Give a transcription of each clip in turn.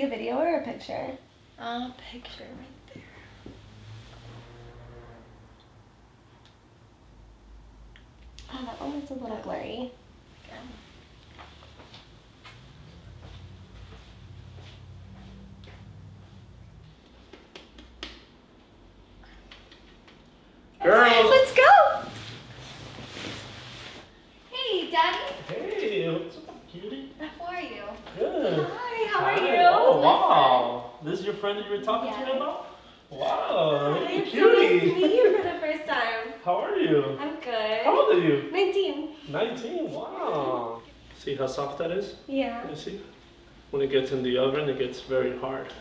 take a video or a picture? Uh, picture right there. Oh, that one was a little blurry. Okay. Girls! Let's go! Hey, Daddy. Hey, what's up, cutie? How are you? Good. Hi, how are Hi. you? Oh, wow. This is your friend that you were talking to Yeah. about? Wow, hey, so nice to cutie. meet you for the first time. How are you? I'm good. How old are you? 19. 19. Wow. See how soft that is? Yeah. You see? When it gets in the oven, it gets very hard.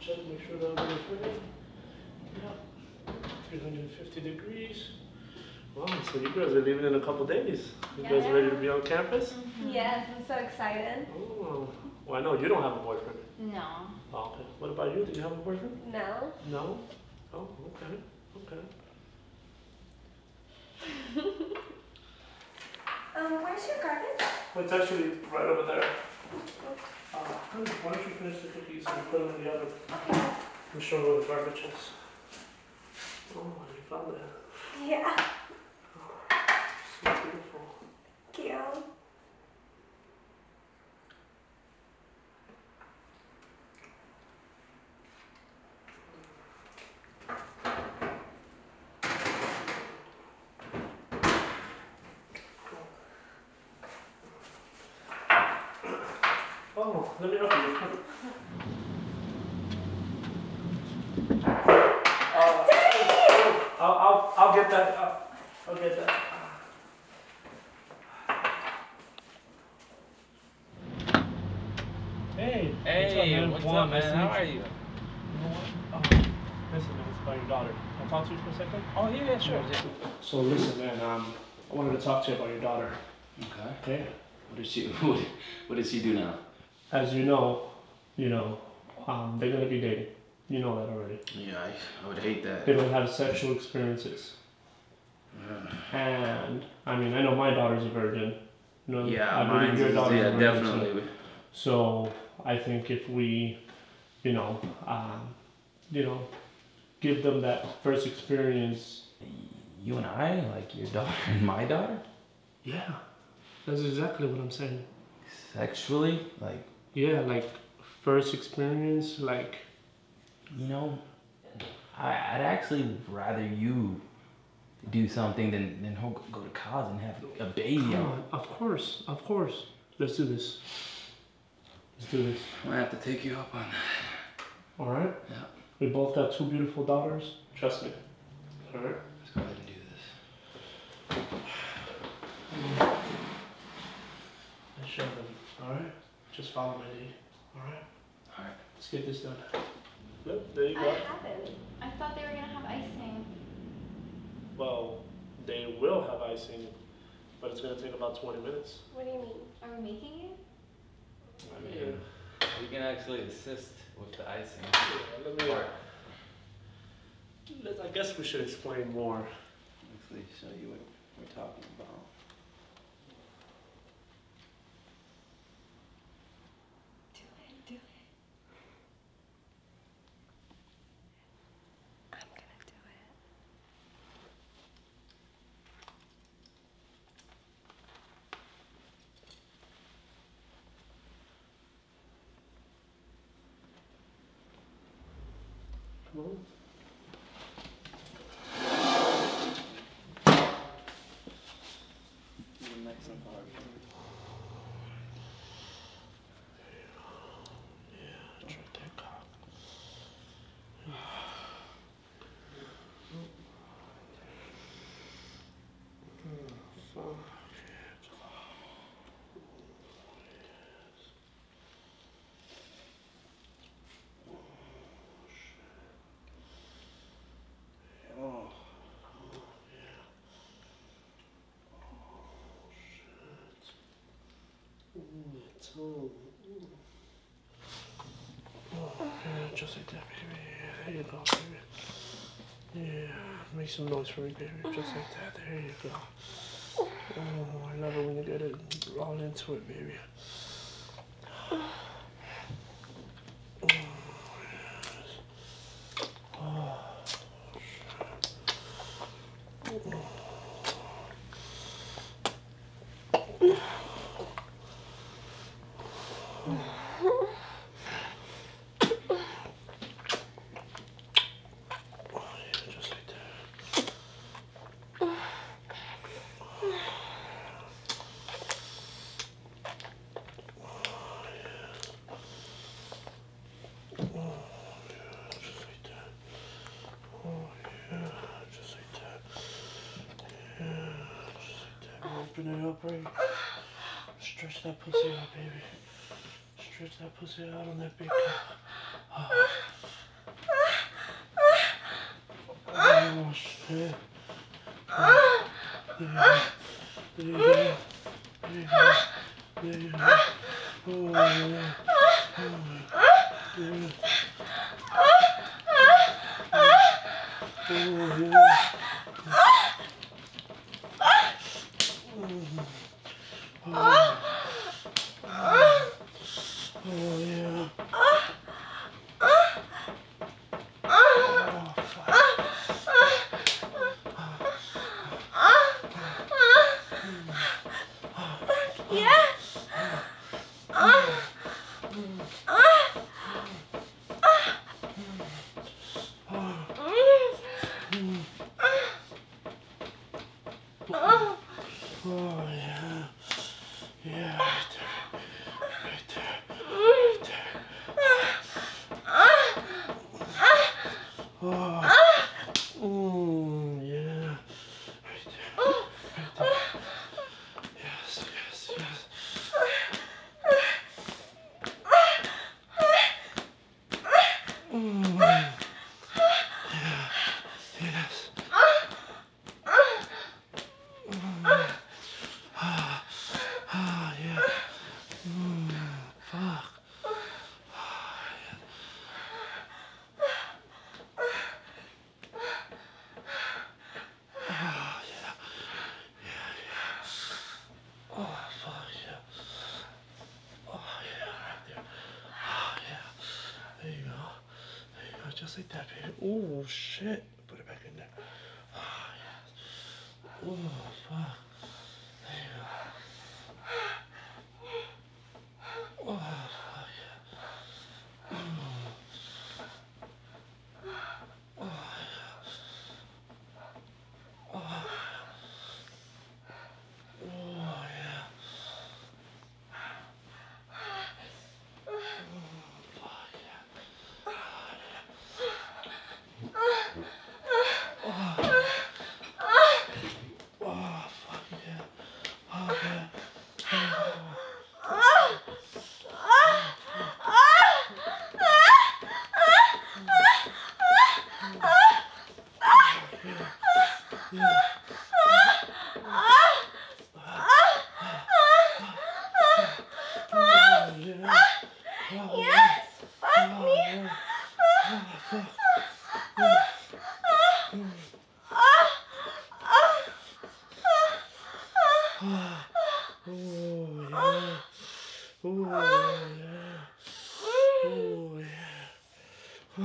Check, make sure the oven is ready. Yeah. 350 degrees. Wow, so you guys are leaving in a couple days. You guys ready to be on campus? Yes, I'm so excited. Oh, well, I know you don't have a boyfriend. No. Oh, okay. What about you? Do you have a boyfriend? No. No? Oh, okay. Okay. Um, where's your garden? Well, it's actually right over there. Uh, why don't you finish the cookies and put them in the oven? Okay. I'm sure where the garbage is. Oh, you found it. Yeah. So beautiful. Cute. Oh, let me help you. Uh, I'll, I'll, I'll get that. I'll, I'll get that. Hey. Hey, what's what's up, up, man? man? Nice to How are you. you? You know what? Oh, listen, man, it's about your daughter. Can I talk to you for a second? Oh yeah, yeah, sure. So listen, man. Um, I wanted to talk to you about your daughter. Okay. Okay. What did she? What, what did she do now? As you know, you know, um, they're gonna be dating. You know that already. Yeah, I, I would hate that. They don't have sexual experiences. And I mean, I know my daughter's a virgin. You know, Yeah, I believe mine's your is, daughter's yeah, a virgin. too. definitely. So I think if we, you know, um, you know, give them that first experience. You and I, like your daughter and my daughter, Yeah, that's exactly what I'm saying. sexually, like Yeah, like first experience, like you know, I, I'd actually rather you do something than than ho- go to college and have a baby. come on, of course, of course. Let's do this. Let's do this. I'm gonna have to take you up on that. All right. Yeah. We both got two beautiful daughters. Trust me. All right. Let's go ahead and do this. Let's show them. All right. Just follow my lead. All right. All right. Let's get this done. Yep. There you I go. haven't. I thought they were gonna have icing. Well, they will have icing, but it's gonna take about 20 minutes. What do you mean? Are we making it? I mean, we can actually assist with the icing. Yeah, let me. Uh, Part. Let's, I guess we should explain more. Actually, show you what we're talking about. Bom. Oh, just like that, baby. There you go, baby. Yeah, make some noise for me, baby. Just like that. There you go. Oh, I love it when you get it all into it, baby. Just like that. Just like that. Oh yeah, just like that. Yeah, just like that. Open it. Stretch that pussy out, baby. Stretch that pussy out on that big cock. Oh shit. There you go. There you go. There you go. There you go. Oh yeah. Oh yeah. Oh yeah. Oh yeah. Oh fuck. Yes. Oh yeah. Yeah, right there. Right there. Right there. Oh. Mm, yeah. Right there. Right there. Yes, yes, yes. Mm. Yeah. Yes. Ah, ah, yeah. Mm, fuck. Ah, yeah. Yeah, yeah. Oh, fuck, yeah. Oh, yeah, right there. Oh, yeah. There you go. Go, that, baby. Oh, shit. Put it back in there. Oh, yes. Oh, fuck. There you go. Oh, fuck yeah. Mm. Oh, yeah. Oh. Oh, yeah. Mm, fuck yeah. Oh, fuck yeah. Oh, yeah. Oh. Yeah. Oh, yeah. Oh, Yes. Fuck Oh, me. yeah. Oh, fuck. Yeah. Mm. Ah. Oh, yeah. Oh, yeah. Oh, yeah. Oh,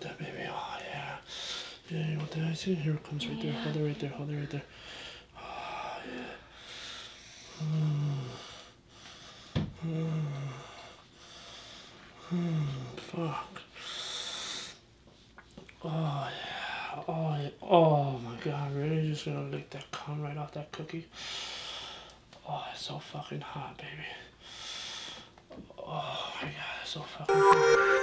that, baby. Oh, yeah. Yeah, you want that? See, here it comes right there. Hold it right there. Hold it right there. Oh, yeah. Mm. Mm. Mm. Fuck. Oh, yeah. Oh, yeah. Oh, my God. Really just gonna lick that cum right off that cookie? Oh, it's so fucking hot, baby. Oh, my God. It's so fucking hot.